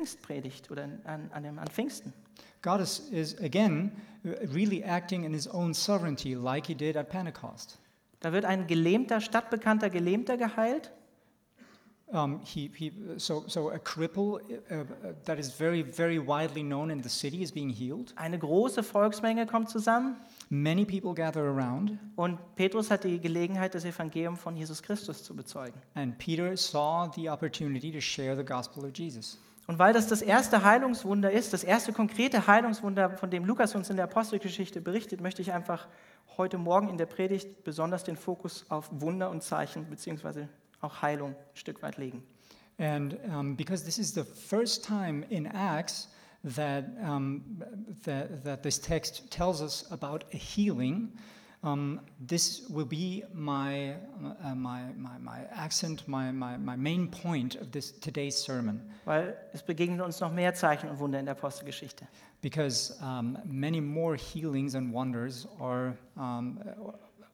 Pfingstpredigt oder an, an, dem, an Pfingsten. God is, is again really acting in his own sovereignty like he did at Pentecost. Da wird ein gelähmter, stadtbekannter Gelähmter geheilt. Um, he, he, so, so a cripple uh, uh, that is very, very widely known in the city is being healed. Eine große Volksmenge kommt zusammen Many people gather around, und Petrus hat die Gelegenheit, das Evangelium von Jesus Christus zu bezeugen. and Peter saw the opportunity to share the gospel of Jesus. Und weil das das erste Heilungswunder ist, das erste konkrete Heilungswunder, von dem Lukas uns in der Apostelgeschichte berichtet, möchte ich einfach heute Morgen in der Predigt besonders den Fokus auf Wunder und Zeichen beziehungsweise auch Heilung ein Stück weit legen. And um, because this is the first time in Acts that, um, that, that this text tells us about a healing, um, this will be my, uh, my, my, my accent, my, my, my main point of this today's sermon. Weil es begegnen uns noch mehr Zeichen und Wunder in der Apostelgeschichte. Because um, many more healings and wonders are, um,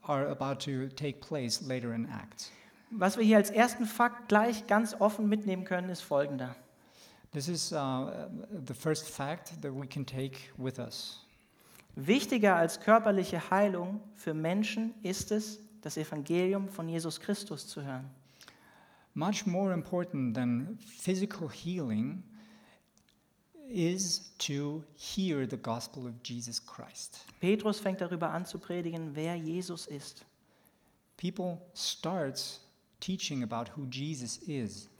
are about to take place later in Acts. Was wir hier als ersten Fakt gleich ganz offen mitnehmen können, ist folgender. This is uh, the first fact that we can take with us. Wichtiger als körperliche Heilung für Menschen ist es, das Evangelium von Jesus Christus zu hören. Much more important than physical healing is to hear the gospel of Jesus Christ. Petrus fängt darüber an zu predigen, wer Jesus ist. People starts teaching about who Jesus is.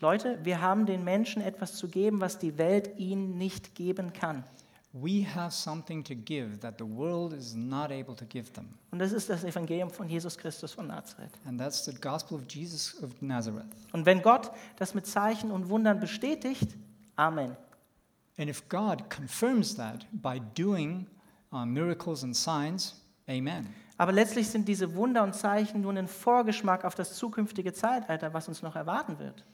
Leute, wir haben den Menschen etwas zu geben, was die Welt ihnen nicht geben kann. We have something to give that the world is not able to give them. Und das ist das Evangelium von Jesus Christus von Nazareth. And that's the gospel of Jesus of Nazareth. Und wenn Gott das mit Zeichen und Wundern bestätigt, Amen. And if God confirms that by doing uh, miracles and signs, amen. Aber letztlich sind diese Wunder und Zeichen nur ein Vorgeschmack auf das zukünftige Zeitalter, was uns noch erwarten wird.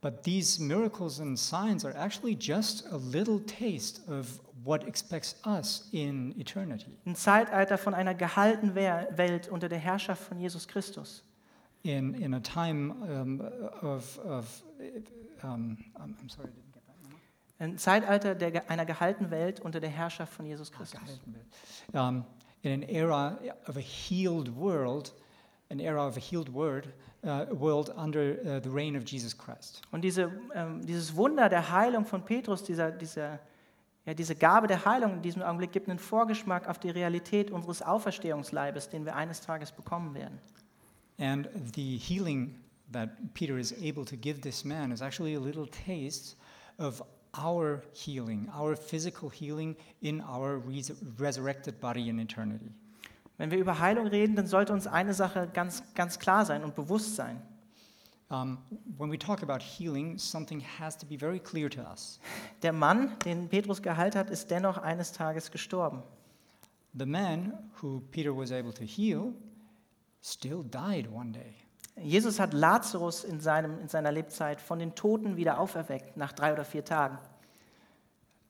But these miracles and signs are actually just a little taste of what expects us in eternity. Ein Zeitalter von einer gehaltenen Welt unter der Herrschaft von Jesus Christus. In, in a time um, of, of um, I'm, sorry, I didn't get that. Ein Zeitalter der, einer gehaltenen Welt unter der Herrschaft von Jesus Christus. Um, in an era of a healed world, an era of a healed world, uh, world under uh, the reign of Jesus Christ. Und diese, ähm, dieses Wunder der Heilung von Petrus, dieser, dieser, ja, diese Gabe der Heilung in diesem Augenblick gibt einen Vorgeschmack auf die Realität unseres Auferstehungsleibes, den wir eines Tages bekommen werden. And the healing that Peter is able to give this man is actually a little taste of our healing, our physical healing in our res- resurrected body in eternity. Wenn wir über Heilung reden, dann sollte uns eine Sache ganz, ganz klar sein und bewusst sein. Um, when we talk about healing, something has to be very clear to us. Der Mann, den Petrus geheilt hat, ist dennoch eines Tages gestorben. The man who Peter was able to heal still died one day. Jesus hat Lazarus in, seinem, in seiner Lebzeit von den Toten wieder auferweckt, nach drei oder vier Tagen.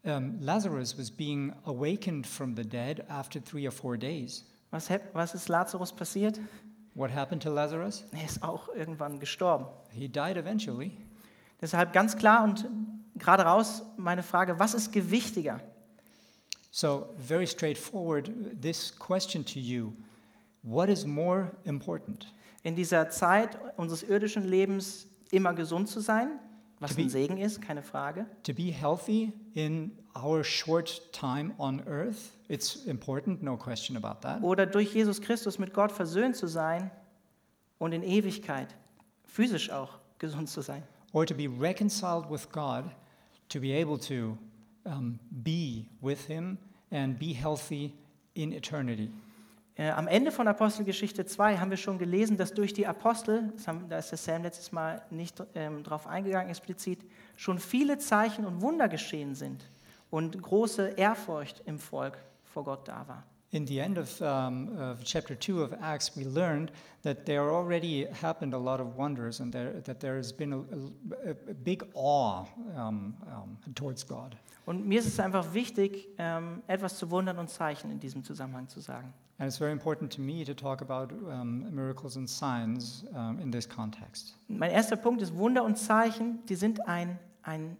Um, Lazarus was being awakened from the dead after three or four days. Was, was ist Lazarus passiert? What happened to Lazarus? Er ist auch irgendwann gestorben. He died eventually. Deshalb ganz klar und gerade raus meine Frage, was ist gewichtiger? So, very straightforward, this question to you what is more important? In dieser Zeit unseres irdischen Lebens immer gesund zu sein, was To be- ein Segen ist, keine Frage. To be healthy in our short time on earth, it's important, no question about that. Oder durch Jesus Christus mit Gott versöhnt zu sein und in Ewigkeit physisch auch gesund zu sein. Or to be reconciled with God, to be able to um, be with Him and be healthy in eternity. Äh, am Ende von Apostelgeschichte 2 haben wir schon gelesen, dass durch die Apostel, haben, da ist der Sam letztes Mal nicht ähm, drauf eingegangen explizit, schon viele Zeichen und Wunder geschehen sind und große Ehrfurcht im Volk vor Gott da war. In the end of, um, of chapter 2 of Acts, we learned that there already happened a lot of wonders and there, that there has been a, a, a big awe um, um, towards God. Und mir ist es einfach wichtig, ähm, etwas zu Wundern und Zeichen in diesem Zusammenhang zu sagen. And it's very important to me to talk about miracles and signs in this context. Mein erster Punkt ist, Wunder und Zeichen, die sind ein, ein,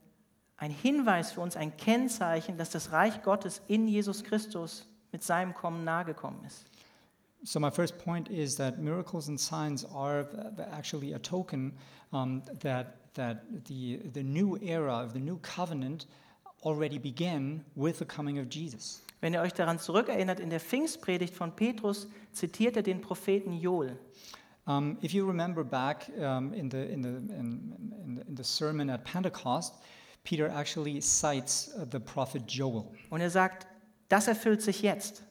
ein Hinweis für uns, ein Kennzeichen, dass das Reich Gottes in Jesus Christus mit seinem Kommen nahegekommen ist. So my first point is that miracles and signs are actually a token um, that that the the new era of the new covenant already began with the coming of Jesus. Wenn ihr euch daran zurückerinnert, in der Pfingstpredigt von Petrus zitiert er den Propheten Joel. Um, if you remember back um, in, the, in, the, in, in, the, in the sermon at Pentecost, Peter actually cites uh, the prophet Joel. Und er sagt, das erfüllt sich jetzt.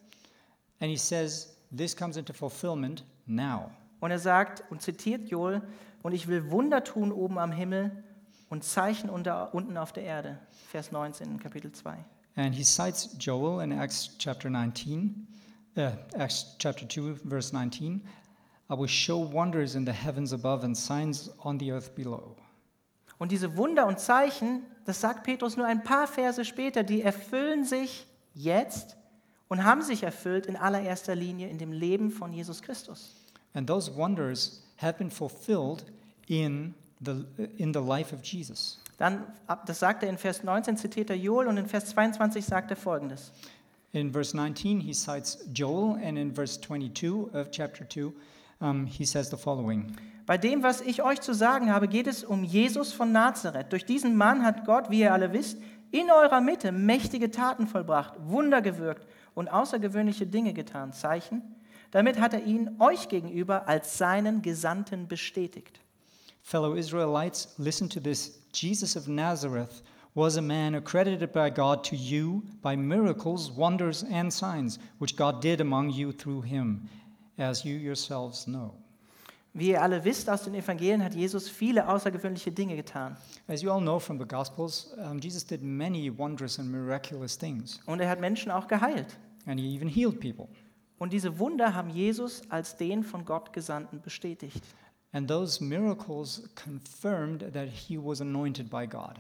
And he says, this comes into fulfillment now. Und er sagt und zitiert Joel, und ich will Wunder tun oben am Himmel und Zeichen unter, unten auf der Erde. Vers 19 in Kapitel 2. And he cites Joel in Acts chapter 19, uh, Acts chapter 2, verse 19. I will show wonders in the heavens above and signs on the earth below. Und diese Wunder und Zeichen, das sagt Petrus nur ein paar Verse später, die erfüllen sich jetzt und haben sich erfüllt in allererster Linie in dem Leben von Jesus Christus. And those wonders have been fulfilled in the, in the life of Jesus. Dann, das sagt er in Vers 19, zitiert er Joel und in Vers 22 sagt er folgendes. In verse 19, he cites Joel, and in verse 22 of chapter 2, um, he says the following Bei dem, was ich euch zu sagen habe, geht es um Jesus von Nazareth. Durch diesen Mann hat Gott, wie ihr alle wisst, in eurer Mitte mächtige Taten vollbracht, Wunder gewirkt und außergewöhnliche Dinge getan, Zeichen. Damit hat er ihn euch gegenüber als seinen Gesandten bestätigt. Fellow Israelites, listen to this. Jesus of Nazareth was a man accredited by God to you by miracles, wonders, and signs, which God did among you through him, as you yourselves know. Wie ihr alle wisst aus den Evangelien, hat Jesus viele außergewöhnliche Dinge getan. As you all know from the Gospels, um, Jesus did many wondrous and miraculous things, Und er hat Menschen auch geheilt. and he even healed people. Und diese Wunder haben Jesus als den von Gott Gesandten bestätigt. And those miracles confirmed that he was anointed by God.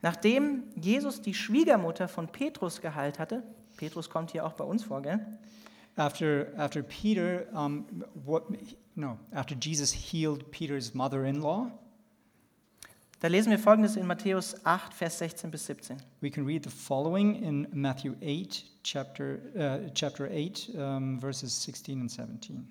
Nachdem Jesus die Schwiegermutter von Petrus geheilt hatte, Petrus kommt hier auch bei uns vor, gell? After, after Peter, um, what, no, after Jesus healed Peter's mother in law, Da lesen wir folgendes in Matthäus 8, Vers 16 bis 17. we can read the following in Matthew 8, chapter, uh, chapter 8, um, verses 16 and 17.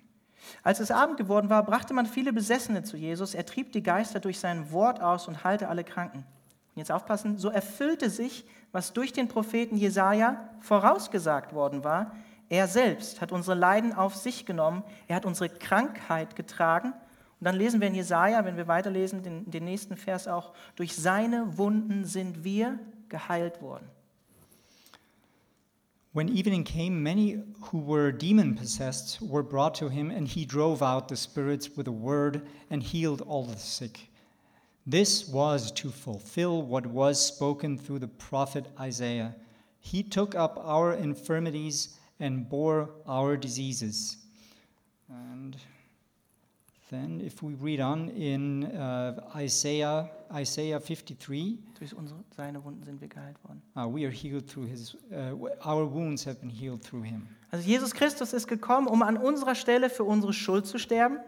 Als es Abend geworden war, brachte man viele Besessene zu Jesus. Er trieb die Geister durch sein Wort aus und heilte alle Kranken. Und jetzt aufpassen, so erfüllte sich, was durch den Propheten Jesaja vorausgesagt worden war. Er selbst hat unsere Leiden auf sich genommen. Er hat unsere Krankheit getragen. Und dann lesen wir in Jesaja, wenn wir weiterlesen, den, den nächsten Vers auch: Durch seine Wunden sind wir geheilt worden. When evening came, many who were demon possessed were brought to him, and he drove out the spirits with a word and healed all the sick. This was to fulfill what was spoken through the prophet Isaiah. He took up our infirmities and bore our diseases. And then, if we read on in uh, Isaiah, Isaiah 53, Durch unsere, seine Wunden sind wir geheilt worden. uh, we are healed through his, uh, our wounds have been healed through him. Also Jesus Christus ist gekommen, um an unserer Stelle für unsere Schuld zu sterben.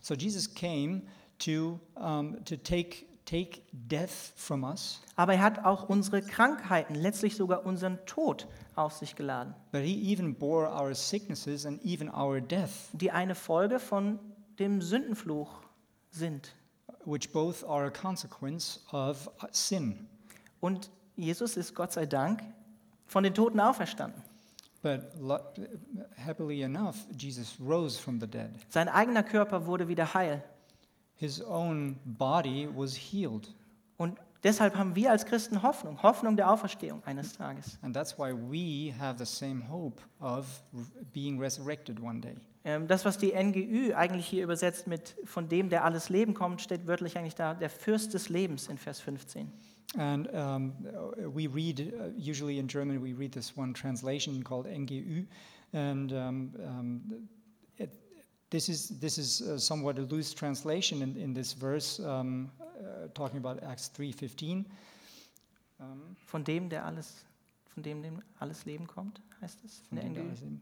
So Jesus came to, um, to take, take death from us, Aber er hat auch unsere Krankheiten, letztlich sogar unseren Tod auf sich geladen, but he even bore our sicknesses and even our death, die eine Folge von dem Sündenfluch sind. which both are a consequence of sin. Und Jesus ist Gott sei Dank von den Toten auferstanden. But lo- happily enough, Jesus rose from the dead. Sein eigener Körper wurde wieder heil. His own body was healed. Und deshalb haben wir als Christen Hoffnung, Hoffnung der Auferstehung eines Tages. And that's why we have the same hope of being resurrected one day. Ähm, Das, was die NGÜ eigentlich hier übersetzt mit von dem, der alles Leben kommt, steht wörtlich eigentlich da, der Fürst des Lebens in Vers 15. And um, we read, uh, usually in German, we read this one translation called NGÜ. And um, um, this is, this is uh, somewhat a loose translation in, in this verse, um, uh, talking about Acts 3.15. Um, Von dem, der alles, von dem, dem alles Leben kommt, heißt es in von der NGÜ.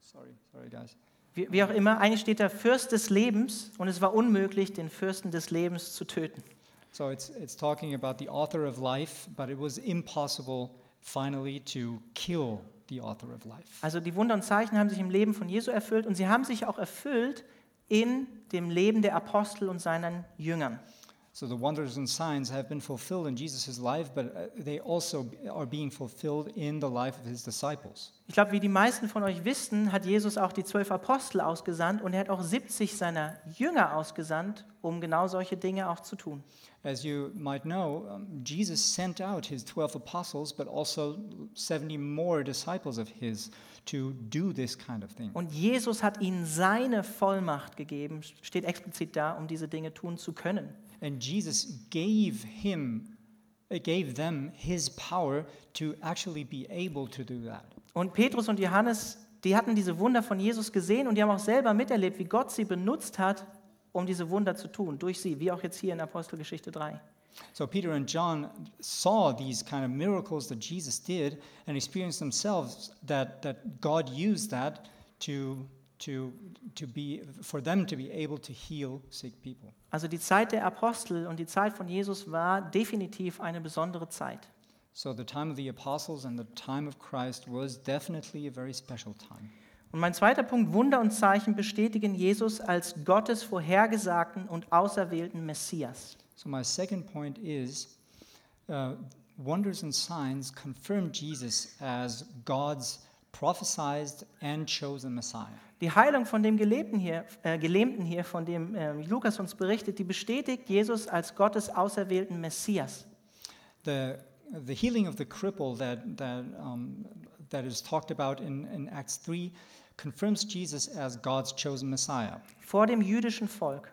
sorry, sorry guys. Wie, wie auch immer, eigentlich steht da Fürst des Lebens und es war unmöglich, den Fürsten des Lebens zu töten. So it's, it's talking about the author of life, but it was impossible finally to kill the author of life. Also die Wunder und Zeichen haben sich im Leben von Jesu erfüllt und sie haben sich auch erfüllt in dem Leben der Apostel und seinen Jüngern. So the wonders and signs have been fulfilled in Jesus' life, but uh, they also are being fulfilled in the life of his disciples. Ich glaube, wie die meisten von euch wissen, hat Jesus auch die zwölf Apostel ausgesandt und er hat auch 70 seiner Jünger ausgesandt, um genau solche Dinge auch zu tun. As you might know, Jesus sent out his 12 apostles, but also 70 more disciples of his to do this kind of thing. Und Jesus hat ihnen seine Vollmacht gegeben, steht explizit da, um diese Dinge tun zu können. And Jesus gave him uh, gave them his power to actually be able to do that. Und Petrus und Johannes, die hatten diese Wunder von Jesus gesehen und die haben auch selber miterlebt, wie Gott sie benutzt hat, um diese Wunder zu tun, durch sie, wie auch jetzt hier in Apostelgeschichte 3. So Peter and John saw these kind of miracles that Jesus did and experienced themselves that, that God used that to, to, to be, for them to be able to heal sick people. Also die Zeit der Apostel und die Zeit von Jesus war definitiv eine besondere Zeit. So the time of the apostles and the time of Christ was definitely a very special time. Und mein zweiter Punkt, Wunder und Zeichen bestätigen Jesus als Gottes vorhergesagten und auserwählten Messias. So my second point is uh, wonders and signs confirm Jesus as God's prophesied and chosen Messiah. Die Heilung von dem Gelähmten hier, äh, Gelähmten hier, von dem äh, Lukas uns berichtet, die bestätigt Jesus als Gottes auserwählten Messias. The, the healing of the cripple that, that, um, that is talked about in, in Acts 3 confirms Jesus as God's chosen Messiah Vor dem jüdischen Volk.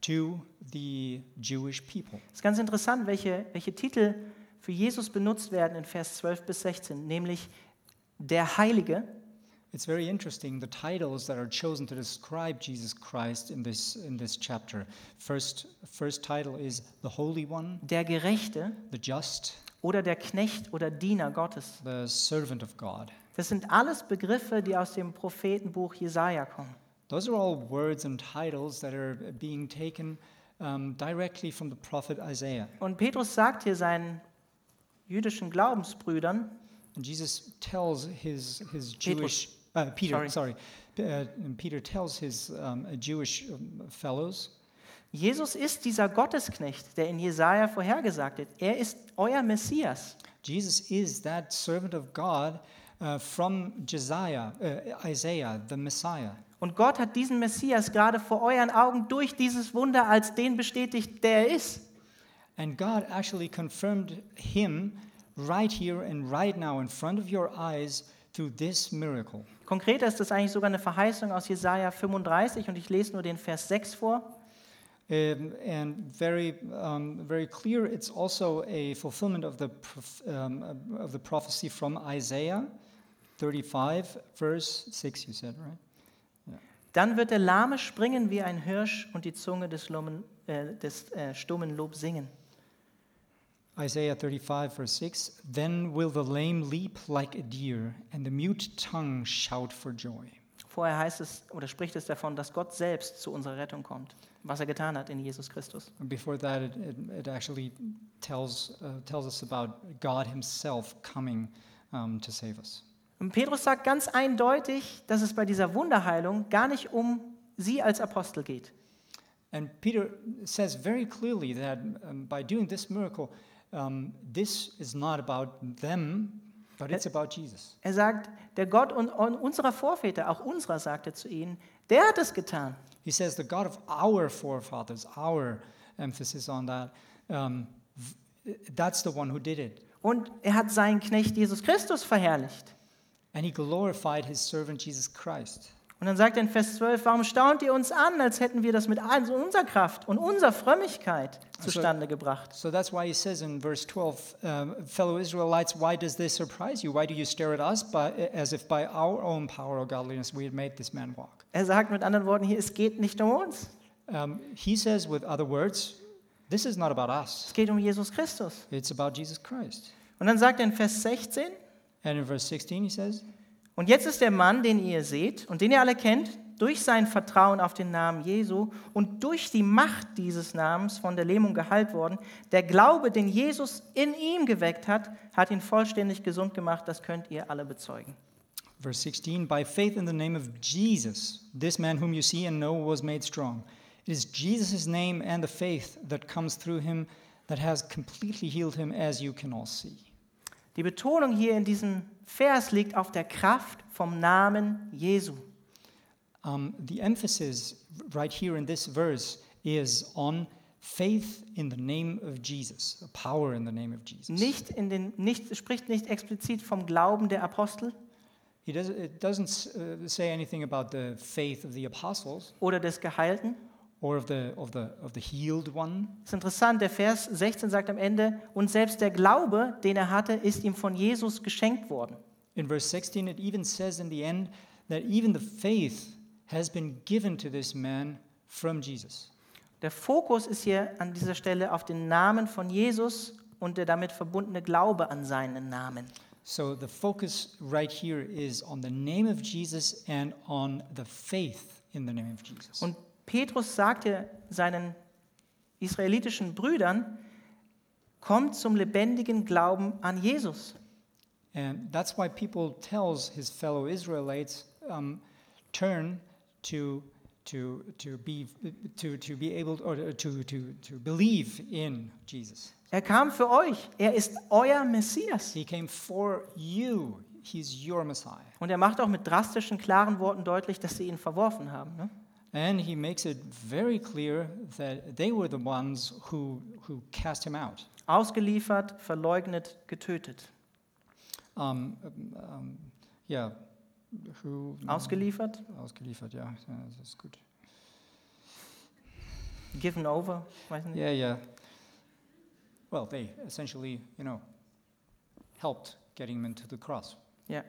to the Jewish people. Es ist ganz interessant, welche, welche Titel für Jesus benutzt werden in Vers 12 bis 16, nämlich der Heilige, It's very interesting the titles that are chosen to describe Jesus Christ in this, in this chapter. First, first title is the Holy One, der Gerechte the Just, oder der Knecht oder Diener Gottes. the Servant of God. Das sind alles Begriffe, die aus dem Prophetenbuch Jesaja kommen. Those are all words and titles that are being taken um, directly from the prophet Isaiah. Und Petrus sagt hier seinen jüdischen Glaubensbrüdern, Jesus tells his, his. Jewish, uh, Peter, Sorry. sorry, uh, Peter tells his um, Jewish fellows, Jesus ist dieser Gottesknecht, der in Jesaja vorhergesagt wird. Er ist euer Messias. Jesus is that servant of God uh, from Josiah, uh, Isaiah, the Messiah. Und Gott hat diesen Messias gerade vor euren Augen durch dieses Wunder als den bestätigt, der er ist. And God actually confirmed him right here and right now in front of your eyes through this miracle. Konkreter ist das eigentlich sogar eine Verheißung aus Jesaja 35 und ich lese nur den Vers 6 vor. Um, and very, um, very clear, it's also a fulfillment of the, um, of the prophecy from Isaiah 35, verse 6, you said, right? Dann wird der Lahme springen wie ein Hirsch und die Zunge des, Lummen, äh, des äh, stummen Lob singen. Isaiah 35, verse 6 Then will the lame leap like a deer, and the mute tongue shout for joy. Vorher heißt es oder spricht es davon, dass Gott selbst zu unserer Rettung kommt, was er getan hat in Jesus Christus. And before that, it, it, it actually tells, uh, tells us about God Himself coming um, to save us. Und Petrus sagt ganz eindeutig, dass es bei dieser Wunderheilung gar nicht um sie als Apostel geht. And Peter says very clearly that um, by doing this miracle, um, this is not about them, but it's about Jesus. Er sagt, der Gott un un unserer Vorväter, auch unserer, sagt er zu ihnen, der hat es getan. He says the God of our forefathers, our emphasis on that, um, that's the one who did it. Und er hat seinen Knecht Jesus Christus verherrlicht. And he glorified his servant Jesus Christ. Und dann sagt er in Vers 12, warum staunt ihr uns an, als hätten wir das mit all- so unserer Kraft und unserer Frömmigkeit zustande gebracht? So that's why he says in verse 12, um, fellow Israelites, why does this surprise you? Why do you stare at us by, as if by our own power or godliness we had made this man walk? Er sagt mit anderen Worten hier, es geht nicht um uns, Um, he says, with other words, this is not about us, es geht um Jesus Christus. it's about Jesus Christ. Und dann sagt er in Vers 16, And in verse 16, he says, und jetzt ist der Mann, den ihr seht und den ihr alle kennt, durch sein Vertrauen auf den Namen Jesu und durch die Macht dieses Namens von der Lähmung geheilt worden. Der Glaube, den Jesus in ihm geweckt hat, hat ihn vollständig gesund gemacht. Das könnt ihr alle bezeugen. Verse 16 By faith in the name of Jesus, this man whom you see and know was made strong. It is Jesus' name and the faith that comes through him that has completely healed him, as you can all see. Die Betonung hier in diesem Vers liegt auf der Kraft vom Namen Jesu. Um, the emphasis right here in this verse is on faith in the name of Jesus, power in the name of Jesus. Nicht in den, nicht, spricht nicht explizit vom Glauben der Apostel He does, it doesn't uh, say anything about the faith of the apostles oder des Geheilten. Or of the, of the, of the healed one. Das ist interessant, der Vers 16 sagt am Ende, und selbst der Glaube, den er hatte, ist ihm von Jesus geschenkt worden. In verse 16, it even says in the end that even the faith has been given to this man from Jesus. Der Fokus ist hier an dieser Stelle auf den Namen von Jesus und der damit verbundene Glaube an seinen Namen. So the focus right here is on the name of Jesus and on the faith in the name of Jesus. Und Petrus sagte seinen israelitischen Brüdern, kommt zum lebendigen Glauben an Jesus. And that's why people tells his fellow Israelites, um, turn to to to be to to be able or to to to believe in Jesus. Er kam für euch, er ist euer Messias. He came for you. He's your Messiah. Und er macht auch mit drastischen, klaren Worten deutlich, dass sie ihn verworfen haben. Ne? And he makes it very clear that they were the ones who who cast him out. Ausgeliefert, verleugnet, getötet. Um, um, yeah, who Ausgeliefert, ausgeliefert, ja, ja, das ist gut. given over, weiß nicht. Yeah, yeah. Well, they essentially, you know, helped getting him into the cross. Ja.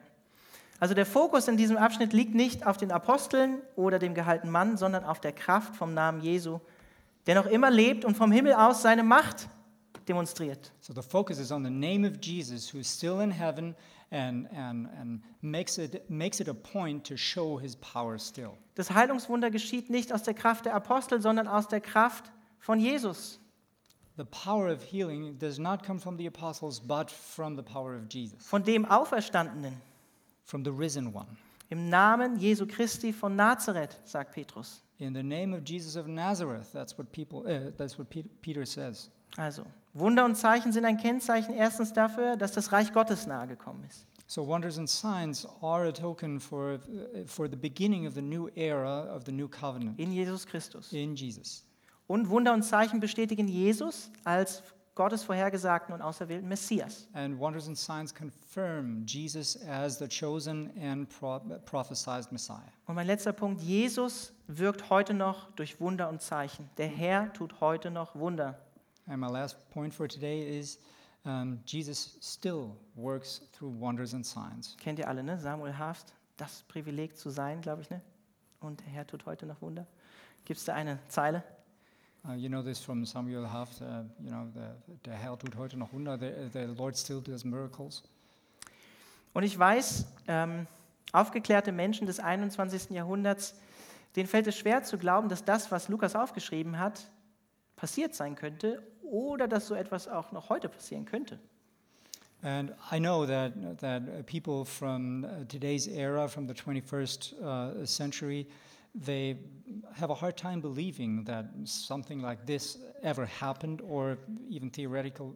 Also der Fokus in diesem Abschnitt liegt nicht auf den Aposteln oder dem gehaltenen Mann, sondern auf der Kraft vom Namen Jesu, der noch immer lebt und vom Himmel aus seine Macht demonstriert. So the focus is on the name of Jesus, who is still in heaven and, and, and makes, it, makes it a point to show his power still. Das Heilungswunder geschieht nicht aus der Kraft der Apostel, sondern aus der Kraft von Jesus. The power of healing does not come from the apostles, but from the power of Jesus, Von dem Auferstandenen. From the risen one. Im Namen Jesu Christi von Nazareth, sagt Petrus. In the name of Jesus of Nazareth, that's what people. Uh, that's what Pe- Peter says. Also, Wunder und Zeichen sind ein Kennzeichen erstens dafür, dass das Reich Gottes nahe gekommen ist. So wonders and signs are a token for uh, for the beginning of the new era of the new covenant In Jesus Christus. in Jesus. Und Wunder und Zeichen bestätigen Jesus als Gottes vorhergesagten und auserwählten Messias. And wonders and signs confirm Jesus as the chosen and pro- prophesied Messiah. Und mein letzter Punkt, Jesus wirkt heute noch durch Wunder und Zeichen. Der Herr tut heute noch Wunder. And my last point for today is um, Jesus still works through wonders and signs. Kennt ihr alle, ne? Samuel Harfst, das Privileg zu sein, glaube ich, ne? Und der Herr tut heute noch Wunder. Gibt es da eine Zeile? Uh, you know this from Samuel Haft, uh, you know, the, der Herr tut heute noch Wunder, the, the Lord still does miracles. Und ich weiß, ähm, aufgeklärte Menschen des 21. Jahrhunderts, denen fällt es schwer zu glauben, dass das, was Lukas aufgeschrieben hat, passiert sein könnte oder dass so etwas auch noch heute passieren könnte. And I know that, that people from uh, today's era, from the 21st uh, century, they have a hard time believing that something like this ever happened or even theoretical,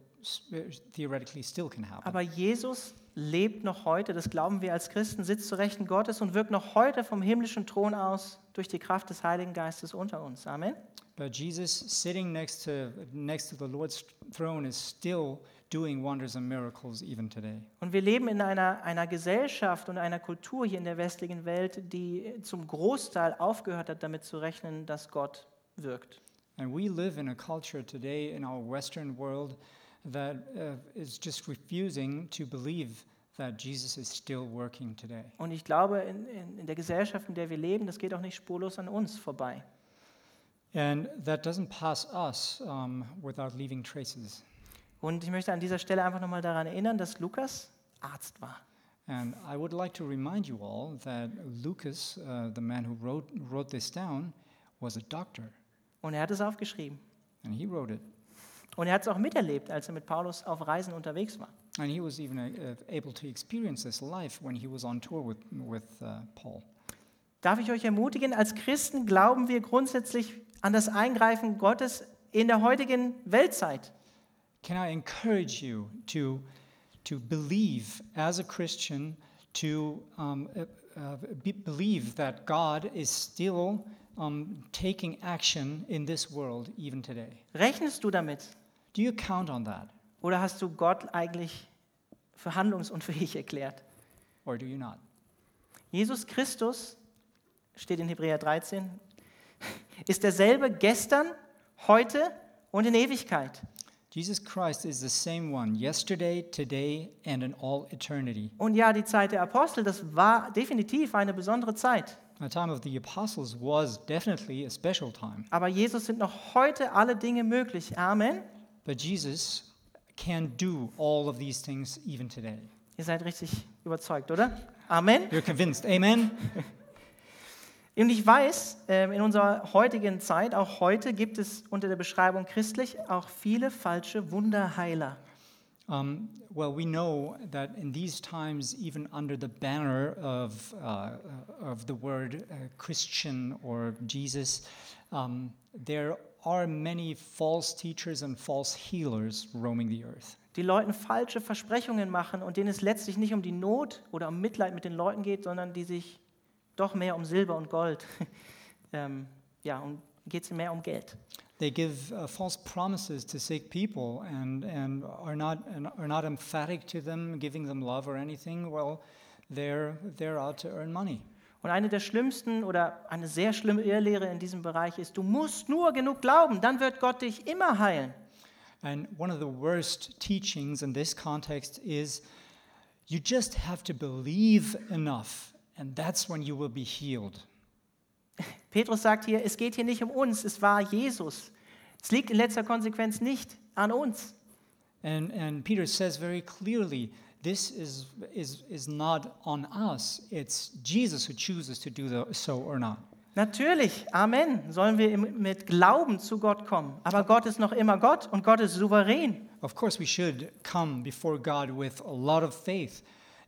theoretically still can happen. Aber Jesus lebt noch heute, das glauben wir als Christen, sitzt zu Rechten Gottes und wirkt noch heute vom himmlischen Thron aus durch die Kraft des Heiligen Geistes unter uns. Amen. But Jesus sitting next to, next to the Lord's throne is still doing wonders and miracles even today. Und wir leben in einer, einer Gesellschaft und einer Kultur hier in der westlichen Welt, die zum Großteil aufgehört hat, damit zu rechnen, dass Gott wirkt. And we live in a culture today in our Western world that uh, is just refusing to believe that Jesus is still working today. Und ich glaube, in, in, in der Gesellschaft, in der wir leben, das geht auch nicht spurlos an uns vorbei. And that doesn't pass us um, without leaving traces. Und ich möchte an dieser Stelle einfach nochmal daran erinnern, dass Lukas Arzt war. And I would like to remind you all that Lucas, uh, the man who wrote, wrote this down, was a doctor, Und er hat es aufgeschrieben. and he wrote it. Und er hat es auch miterlebt, als er mit Paulus auf Reisen unterwegs war. And he was even uh, able to experience this life when he was on tour with, with uh, Paul. Darf ich euch ermutigen, als Christen glauben wir grundsätzlich an das Eingreifen Gottes in der heutigen Weltzeit. Can I encourage you to, to believe as a Christian, to um, uh, uh, be, believe that God is still um, taking action in this world even today? Rechnest du damit? Do you count on that Oder hast du Gott eigentlich für handlungsunfähig erklärt? or do you not? Jesus Christus, steht in Hebräer 13, ist derselbe gestern, heute und in Ewigkeit. Jesus Christ is the same one yesterday, today, and in all eternity. Und ja, die Zeit der Apostel, das war definitiv eine besondere Zeit. The time of the apostles was definitely a special time, Aber Jesus sind noch heute alle Dinge möglich. Amen. but Jesus can do all of these things even today. Ihr seid richtig überzeugt, oder? Amen. You're convinced? Amen? Und ich weiß, ähm, in unserer heutigen Zeit, auch heute gibt es unter der Beschreibung christlich auch viele falsche Wunderheiler. Um, well, we know that in these times, even under the banner of, uh, of the word uh, Christian or Jesus, um, there are many false teachers and false healers roaming the earth. Die Leuten falsche Versprechungen machen und denen es letztlich nicht um die Not oder um Mitleid mit den Leuten geht, sondern die sich doch mehr um Silber und Gold, ähm, ja, und geht es mehr um Geld. They give uh, false promises to sick people and, and, are not, and are not emphatic to them, giving them love or anything. Well, they're, they're out to earn money. Und eine der schlimmsten oder eine sehr schlimme Irrlehre in diesem Bereich ist, du musst nur genug glauben, dann wird Gott dich immer heilen. And one of the worst teachings in this context is you just have to believe enough, and that's when you will be healed. Petrus sagt hier, es geht hier nicht um uns, es war Jesus. Es liegt in letzter Konsequenz nicht an uns. And, and Peter says very clearly this is, is, is not on us, it's Jesus who chooses to do the, so or not. Natürlich, Amen, sollen wir mit Glauben zu Gott kommen. Aber Gott ist noch immer Gott und Gott ist souverän. Of course, we should come before God with a lot of faith,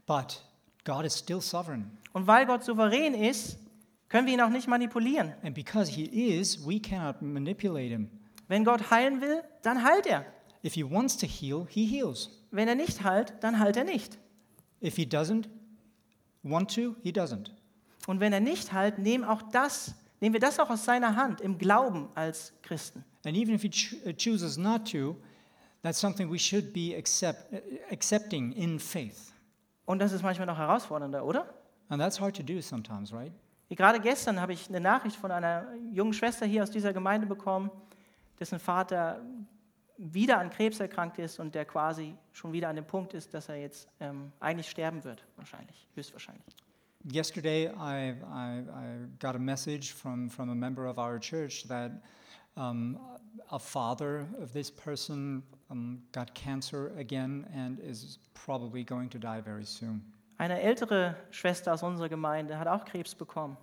but God is still sovereign. Und weil Gott souverän ist, können wir ihn auch nicht manipulieren. And because He is, we cannot manipulate Him. Wenn Gott heilen will, dann heilt er. If He wants to heal, He heals. Wenn er nicht heilt, dann heilt er nicht. If He doesn't want to, He doesn't. Und wenn er nicht heilt, nehmen auch das, nehmen wir das auch aus seiner Hand im Glauben als Christen. And even if He ch- uh, chooses not to, that's something we should be accept, uh, accepting in faith. Und das ist manchmal noch herausfordernder, oder? And that's hard to do sometimes, right? Gerade gestern habe ich eine Nachricht von einer jungen Schwester hier aus dieser Gemeinde bekommen, dessen Vater wieder an Krebs erkrankt ist und der quasi schon wieder an dem Punkt ist, dass er jetzt ähm, eigentlich sterben wird, wahrscheinlich, höchstwahrscheinlich. Yesterday, I, I, I got a message from, from a member of our church that um, a father of this person um, got cancer again and is probably going to die very soon. Eine ältere Schwester aus unserer Gemeinde hat auch Krebs bekommen.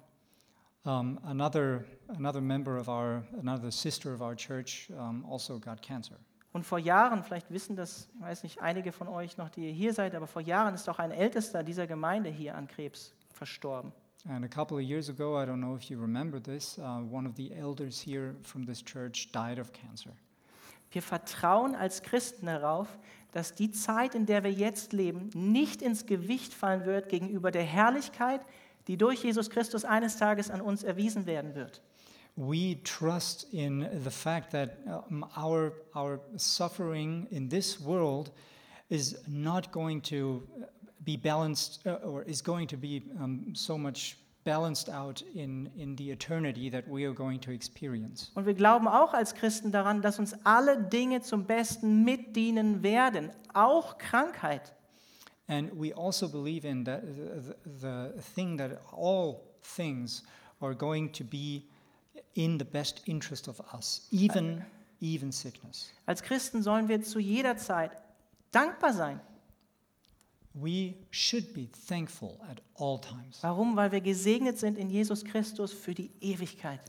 Um, another, another member of our, another sister of our church also got cancer. Und vor Jahren, vielleicht wissen das, ich weiß nicht, einige von euch noch, die ihr hier seid, aber vor Jahren ist auch ein Ältester dieser Gemeinde hier an Krebs verstorben. And a couple of years ago, I don't know if you remember this, uh, one of the elders here from this church died of cancer. Wir vertrauen als Christen darauf, dass die Zeit, in der wir jetzt leben, nicht ins Gewicht fallen wird gegenüber der Herrlichkeit, die durch Jesus Christus eines Tages an uns erwiesen werden wird. We trust in the fact that um, our, our suffering in this world is not going to be balanced uh, or is going to be um, so much balanced out in, in the eternity that we are going to experience. Und wir glauben auch als Christen daran, dass uns alle Dinge zum Besten mitdienen werden, auch Krankheit. And we also believe in that the, the thing that all things are going to be in the best interest of us, even, even sickness. Als Christen sollen wir zu jeder Zeit dankbar sein. we should be thankful at all times. Warum? Weil wir gesegnet sind in Jesus Christus für die Ewigkeit.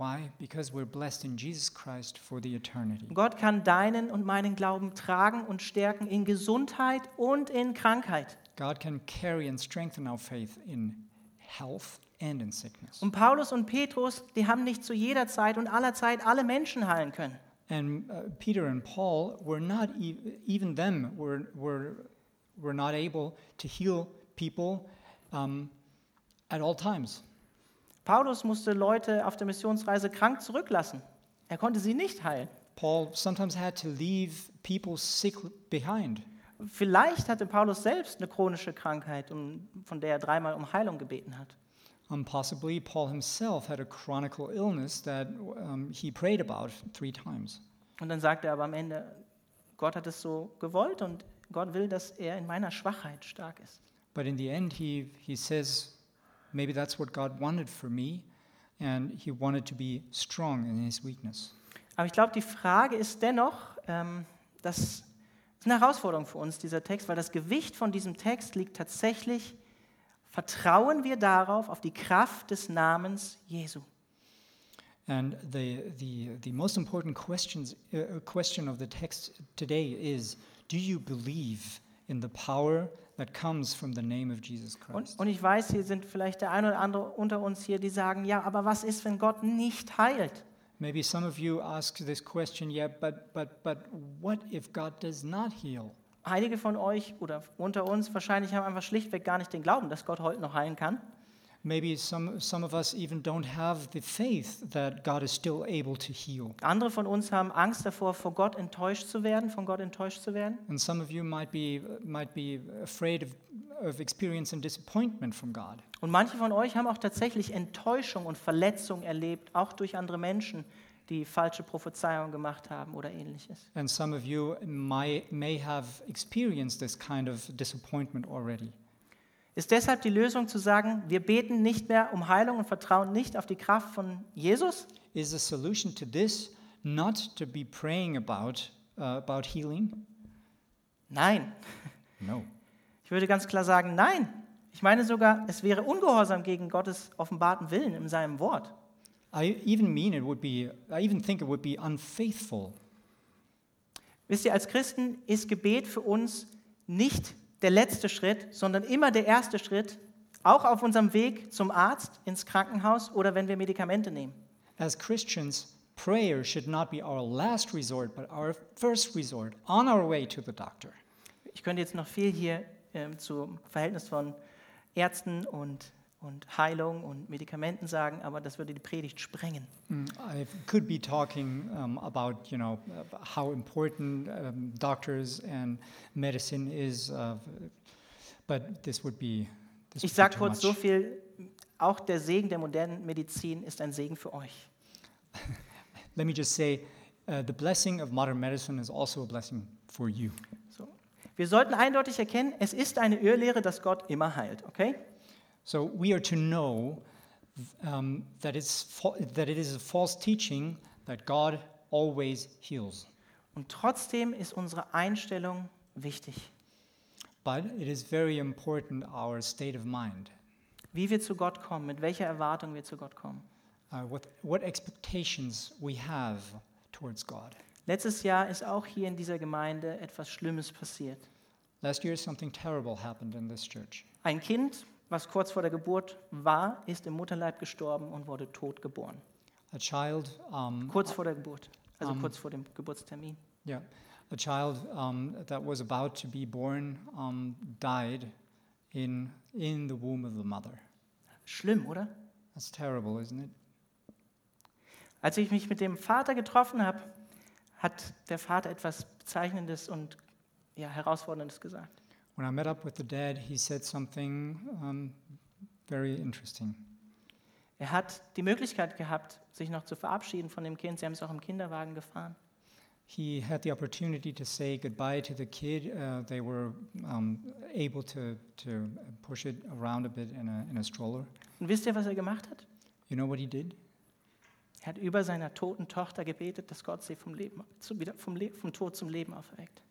Why? Because we're blessed in Jesus Christ for the eternity. Gott kann deinen und meinen Glauben tragen und stärken in Gesundheit und in Krankheit. God can carry and strengthen our faith in health and in sickness. Und Paulus und Petrus, die haben nicht zu jeder Zeit und aller Zeit alle Menschen heilen können. And uh, Peter and Paul were not e- even them were were were not able to heal people um, at all times. Paulus musste Leute auf der Missionsreise krank zurücklassen. Er konnte sie nicht heilen. Paul sometimes had to leave people sick behind. Vielleicht hatte Paulus selbst eine chronische Krankheit, um, von der er dreimal um Heilung gebeten hat. Um, possibly, Paul himself had a chronic illness that um, he prayed about three times. Und dann sagt er aber am Ende, Gott hat es so gewollt und Gott will, dass er in meiner Schwachheit stark ist. But in the end, he, he says, maybe that's what God wanted for me, and he wanted to be strong in his weakness. Aber ich glaube, die Frage ist dennoch, ähm, das ist eine Herausforderung für uns, dieser Text, weil das Gewicht von diesem Text liegt tatsächlich, vertrauen wir darauf, auf die Kraft des Namens Jesu. And the, the, the most important questions, uh, question of the text today is Do you believe in the power that comes from the name of Jesus Und, Christ? und ich weiß, hier sind vielleicht der eine oder andere unter uns hier, die sagen, ja, aber was ist, wenn Gott nicht heilt? Maybe some of you ask this question, yeah, but, but, but what if God does not heal? Einige von euch oder unter uns wahrscheinlich haben einfach schlichtweg gar nicht den Glauben, dass Gott heute noch heilen kann. Maybe some, some of us even don't have the faith that God is still able to heal. Andere von uns haben Angst davor, vor Gott enttäuscht zu werden, von Gott enttäuscht zu werden. And some of you might be, might be afraid of, of experiencing disappointment from God. Und manche von euch haben auch tatsächlich Enttäuschung und Verletzung erlebt, auch durch andere Menschen, die falsche Prophezeiungen gemacht haben oder ähnliches. And some of you might, may have experienced this kind of disappointment already. Ist deshalb die Lösung zu sagen, wir beten nicht mehr um Heilung und vertrauen nicht auf die Kraft von Jesus? Is the solution to this not to be praying about, uh, about healing? Nein. No. Ich würde ganz klar sagen, nein. Ich meine sogar, es wäre ungehorsam gegen Gottes offenbarten Willen in seinem Wort. I even mean it would be, I even think it would be unfaithful. Wisst ihr, als Christen ist Gebet für uns nicht der letzte Schritt, sondern immer der erste Schritt, auch auf unserem Weg zum Arzt, ins Krankenhaus oder wenn wir Medikamente nehmen. As Christians, prayer should not be our last resort, but our first resort on our way to the doctor. Ich könnte jetzt noch viel hier ähm, zum Verhältnis von Ärzten und, und Heilung und Medikamenten sagen, aber das würde die Predigt sprengen. Mm, I could be talking um, about, you know, how important um, doctors and medicine is, uh, but this would be. This Ich sage kurz so much. viel, auch der Segen der modernen Medizin ist ein Segen für euch. Let me just say, uh, the blessing of modern medicine is also a blessing for you. So. Wir sollten eindeutig erkennen, es ist eine Irrlehre, dass Gott immer heilt, okay? So we are to know um, that, it's that it is a false teaching that God always heals. Und trotzdem ist unsere Einstellung wichtig. But it is very important our state of mind. Wie wir zu Gott kommen, mit welcher Erwartung wir zu Gott kommen. uh, what, what expectations we have towards God. Letztes Jahr ist auch hier in dieser Gemeinde etwas Schlimmes passiert. Last year, something terrible happened in this church. Ein Kind, was kurz vor der Geburt war, ist im Mutterleib gestorben und wurde tot geboren. A child, um, Kurz vor der Geburt, also Um. kurz vor dem Geburtstermin. yeah, a child um, that was about to be born um, died in, in the womb of the mother. Schlimm, oder? That's terrible, isn't it? Als ich mich mit dem Vater getroffen habe, hat der Vater etwas Bezeichnendes und ja, Herausforderndes gesagt. When I met up with the dad, he said something um, very interesting. Er hat die Möglichkeit gehabt, sich noch zu verabschieden von dem Kind. Sie haben es auch im Kinderwagen gefahren. He had the opportunity to say goodbye to the kid. Uh, they were um, able to, to push it around a bit in a, in a stroller. Und wisst ihr, was er gemacht hat? You know what he did? Er hat über seiner toten Tochter gebetet, dass Gott sie vom, Leben, zu, wieder vom, Le vom Tod zum Leben auferweckt.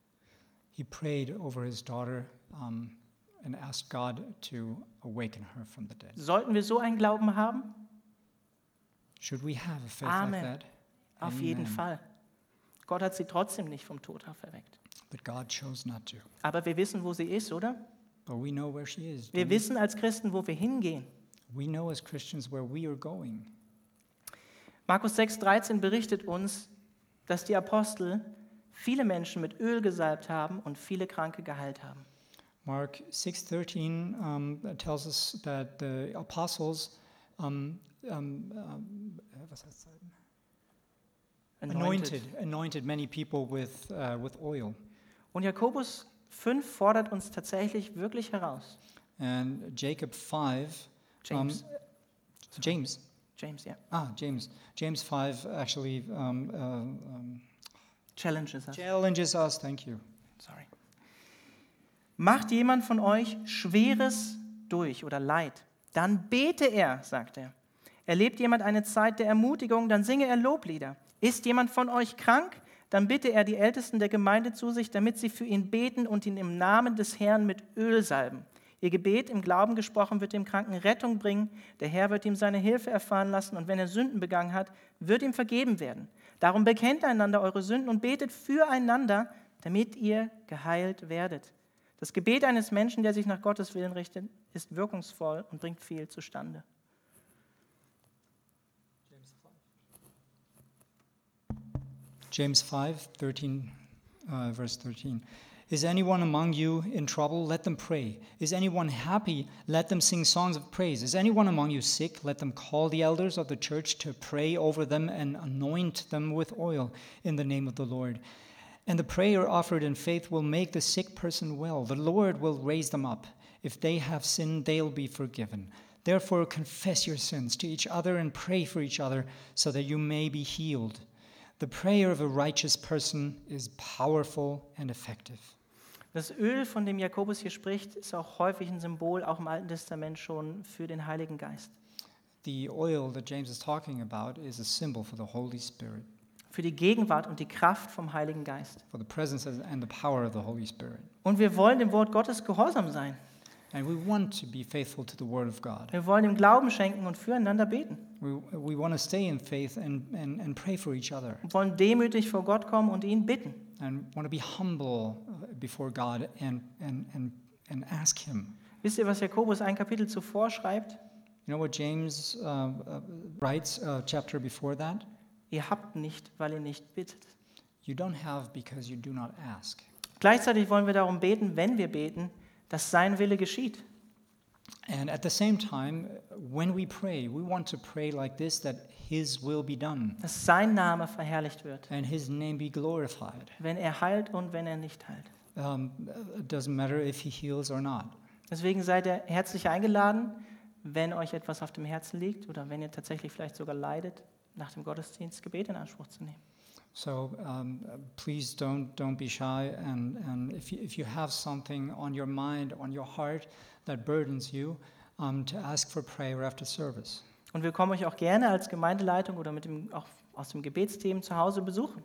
He prayed over his daughter um, and ask God to awaken her from the dead. Sollten wir so einen Glauben haben? Should we have a faith Amen. like that? Auf jeden Amen. Fall. Gott hat sie trotzdem nicht vom Tod auferweckt. But God chose not to. Aber wir wissen, wo sie ist, oder? But we know where she is. Wir wissen als Christen, wo wir hingehen. We know as Christians where we are going. Markus 6,13 berichtet uns, dass die Apostel viele Menschen mit Öl gesalbt haben und viele Kranke geheilt haben. Mark 6:13 um, tells us that the apostles um, um, uh, was heißt das? anointed anointed many people with uh, with oil. Und Jakobus 5 fordert uns tatsächlich wirklich heraus. And Jacob 5 James, James James, ja. ah James James 5 actually um, uh, um, Challenges us. challenges us. Thank you. Sorry. Macht jemand von euch Schweres durch oder Leid, dann bete er, sagt er. Erlebt jemand eine Zeit der Ermutigung, dann singe er Loblieder. Ist jemand von euch krank, dann bitte er die Ältesten der Gemeinde zu sich, damit sie für ihn beten und ihn im Namen des Herrn mit Öl salben. Ihr Gebet im Glauben gesprochen wird dem Kranken Rettung bringen. Der Herr wird ihm seine Hilfe erfahren lassen und wenn er Sünden begangen hat, wird ihm vergeben werden. Darum bekennt einander eure Sünden und betet füreinander, damit ihr geheilt werdet. Das Gebet eines Menschen, der sich nach Gottes Willen richtet, ist wirkungsvoll und bringt viel zustande. James 5, 13, uh, verse 13. Is anyone among you in trouble? Let them pray. Is anyone happy? Let them sing songs of praise. Is anyone among you sick? Let them call the elders of the church to pray over them and anoint them with oil in the name of the Lord. And the prayer offered in faith will make the sick person well. The Lord will raise them up. If they have sinned, they'll be forgiven. Therefore, confess your sins to each other and pray for each other so that you may be healed. The prayer of a righteous person is powerful and effective. Das Öl, von dem Jakobus hier spricht, ist auch häufig ein Symbol, auch im Alten Testament schon für den Heiligen Geist. The oil that James is talking about is a symbol for the Holy Spirit, Für die Gegenwart und die Kraft vom Heiligen Geist. for the presence and the power of the Holy Spirit. Und wir wollen dem Wort Gottes gehorsam sein. And we want to be faithful to the Word of God. Wir wollen ihm Glauben schenken und füreinander beten. We, we want to stay in faith and, and, and pray for each other Wir wollen demütig vor Gott kommen und ihn bitten. And want to be humble uh, before God and, and, and, and ask Him. Wisst ihr, was Jakobus ein Kapitel zuvor schreibt? You know what James uh, uh, writes a chapter before that? Ihr habt nicht, weil ihr nicht bittet. You don't have because you do not ask. Gleichzeitig wollen wir darum beten, wenn wir beten, dass sein Wille geschieht. And at the same time, when we pray, we want to pray like this that His will be done Dass sein Name verherrlicht wird, and His name be glorified. wenn er heilt und wenn er nicht heilt. Um, it doesn't matter if He heals or not. Deswegen seid ihr herzlich eingeladen, wenn euch etwas auf dem Herzen liegt oder wenn ihr tatsächlich vielleicht sogar leidet, nach dem Gottesdienst Gebet in Anspruch zu nehmen. So um, please don't don't be shy, and, and if you, if you have something on your mind, on your heart that burdens you, um, to ask for prayer after service. Und wir kommen euch auch gerne als Gemeindeleitung oder mit dem, auch aus dem Gebetsthemen zu Hause besuchen.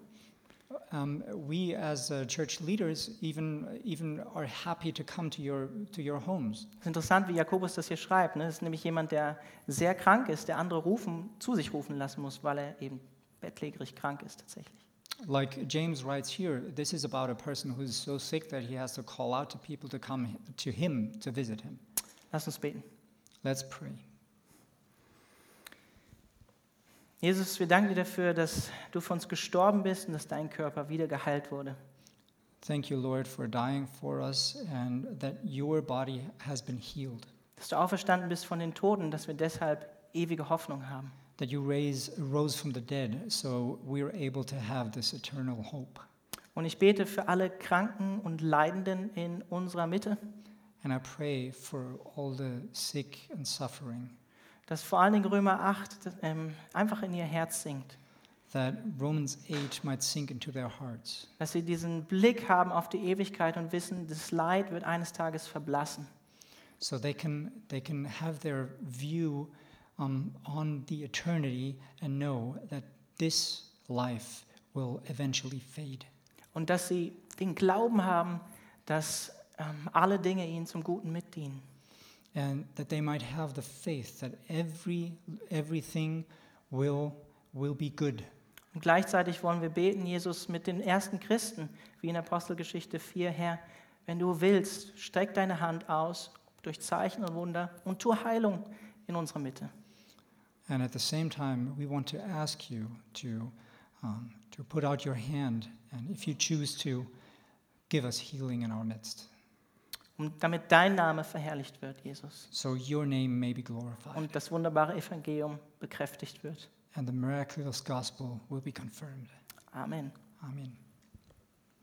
Um, we as uh, church leaders even even are happy to come to your to your homes. Es ist interessant, wie Jakobus das hier schreibt. Ne? Das ist nämlich jemand, der sehr krank ist, der andere rufen, zu sich rufen lassen muss, weil er eben bettlägerig krank ist tatsächlich. Like James writes here, this is about a person who's so sick that he has to call out to people to come to him to visit him. Lass uns beten. Let's pray. Jesus, wir danken dir dafür, dass du für uns gestorben bist und dass dein Körper wieder geheilt wurde. Thank you, Lord, for dying for us and that your body has been healed. Dass du auferstanden bist von den Toten, dass wir deshalb ewige Hoffnung haben. That you raise, rose from the dead, so we're able to have this eternal hope. Und ich bete für alle Kranken und Leidenden in unserer Mitte, And I pray for all the sick and suffering dass vor allen Dingen Römer 8 das, ähm, einfach in ihr Herz sinkt. that Romans 8 might sink into their hearts. Dass sie diesen Blick haben auf die Ewigkeit und wissen, das Leid wird eines Tages verblassen. so they can they can have their view um, on the eternity and know that this life will eventually fade Und dass sie den Glauben haben, dass ähm, alle Dinge ihnen zum Guten mitdienen. and that they might have the faith that every everything will will be good. Und gleichzeitig wollen wir beten, Jesus, mit den ersten Christen, wie in Apostelgeschichte 4, Herr, wenn du willst, streck deine Hand aus durch Zeichen und Wunder und tu Heilung in unserer Mitte. And at the same time, we want to ask you to um, to put out your hand, and if you choose to, give us healing in our midst, Und damit dein Name verherrlicht wird, Jesus. so your name may be glorified, Und das wunderbare Evangelium bekräftigt wird. and the miraculous gospel will be confirmed. Amen. Amen.